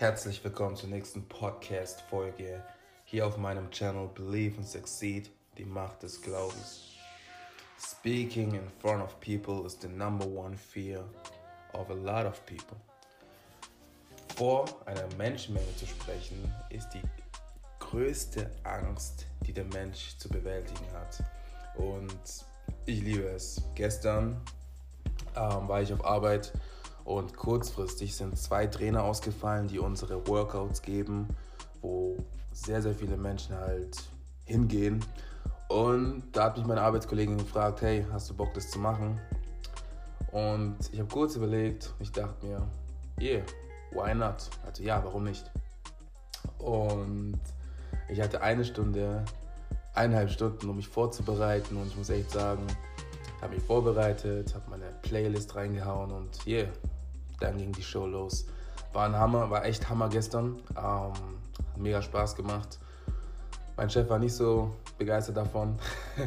Herzlich willkommen zur nächsten Podcast-Folge hier auf meinem Channel Believe and Succeed, die Macht des Glaubens. Speaking in front of people is the number one fear of a lot of people. Vor einer Menschenmenge zu sprechen, ist die größte Angst, die der Mensch zu bewältigen hat. Und ich liebe es. Gestern ähm, war ich auf Arbeit und kurzfristig sind zwei Trainer ausgefallen, die unsere Workouts geben, wo sehr, sehr viele Menschen halt hingehen. Und da hat mich meine Arbeitskollegin gefragt, hey, hast du Bock, das zu machen? Und ich habe kurz überlegt, ich dachte mir, yeah, why not? Also ja, warum nicht? Und ich hatte eine Stunde, eineinhalb Stunden, um mich vorzubereiten und ich muss echt sagen, habe mich vorbereitet, habe meine Playlist reingehauen und yeah, dann ging die Show los. War ein Hammer, war echt Hammer gestern. Ähm, mega Spaß gemacht. Mein Chef war nicht so begeistert davon.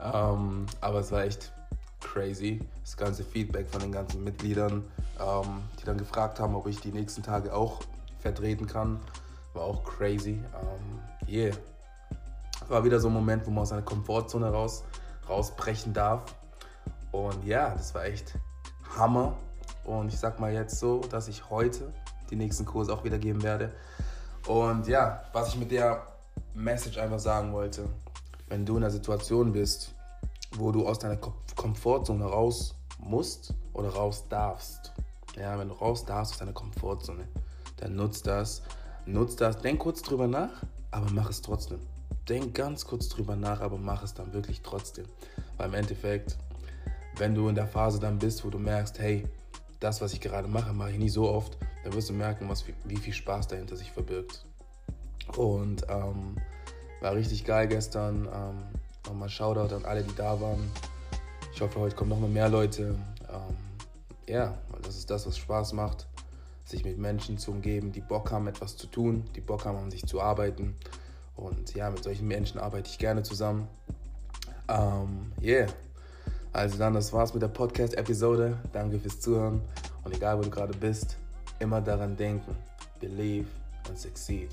ähm, aber es war echt crazy. Das ganze Feedback von den ganzen Mitgliedern, ähm, die dann gefragt haben, ob ich die nächsten Tage auch vertreten kann, war auch crazy. Ähm, yeah. War wieder so ein Moment, wo man aus seiner Komfortzone raus, rausbrechen darf. Und ja, das war echt Hammer. Und ich sag mal jetzt so, dass ich heute die nächsten Kurse auch wieder geben werde. Und ja, was ich mit der Message einfach sagen wollte, wenn du in einer Situation bist, wo du aus deiner Komfortzone raus musst oder raus darfst, ja, wenn du raus darfst aus deiner Komfortzone, dann nutzt das, nutzt das, denk kurz drüber nach, aber mach es trotzdem. Denk ganz kurz drüber nach, aber mach es dann wirklich trotzdem. Weil im Endeffekt, wenn du in der Phase dann bist, wo du merkst, hey, das, was ich gerade mache, mache ich nie so oft, dann wirst du merken, was, wie viel Spaß dahinter sich verbirgt. Und ähm, war richtig geil gestern. Ähm, nochmal Shoutout an alle, die da waren. Ich hoffe, heute kommen noch mal mehr Leute. Ähm, ja, das ist das, was Spaß macht, sich mit Menschen zu umgeben, die Bock haben, etwas zu tun, die Bock haben, an sich zu arbeiten. Und ja, mit solchen Menschen arbeite ich gerne zusammen. Ähm, yeah. Also dann, das war's mit der Podcast-Episode. Danke fürs Zuhören. Und egal, wo du gerade bist, immer daran denken. Believe and succeed.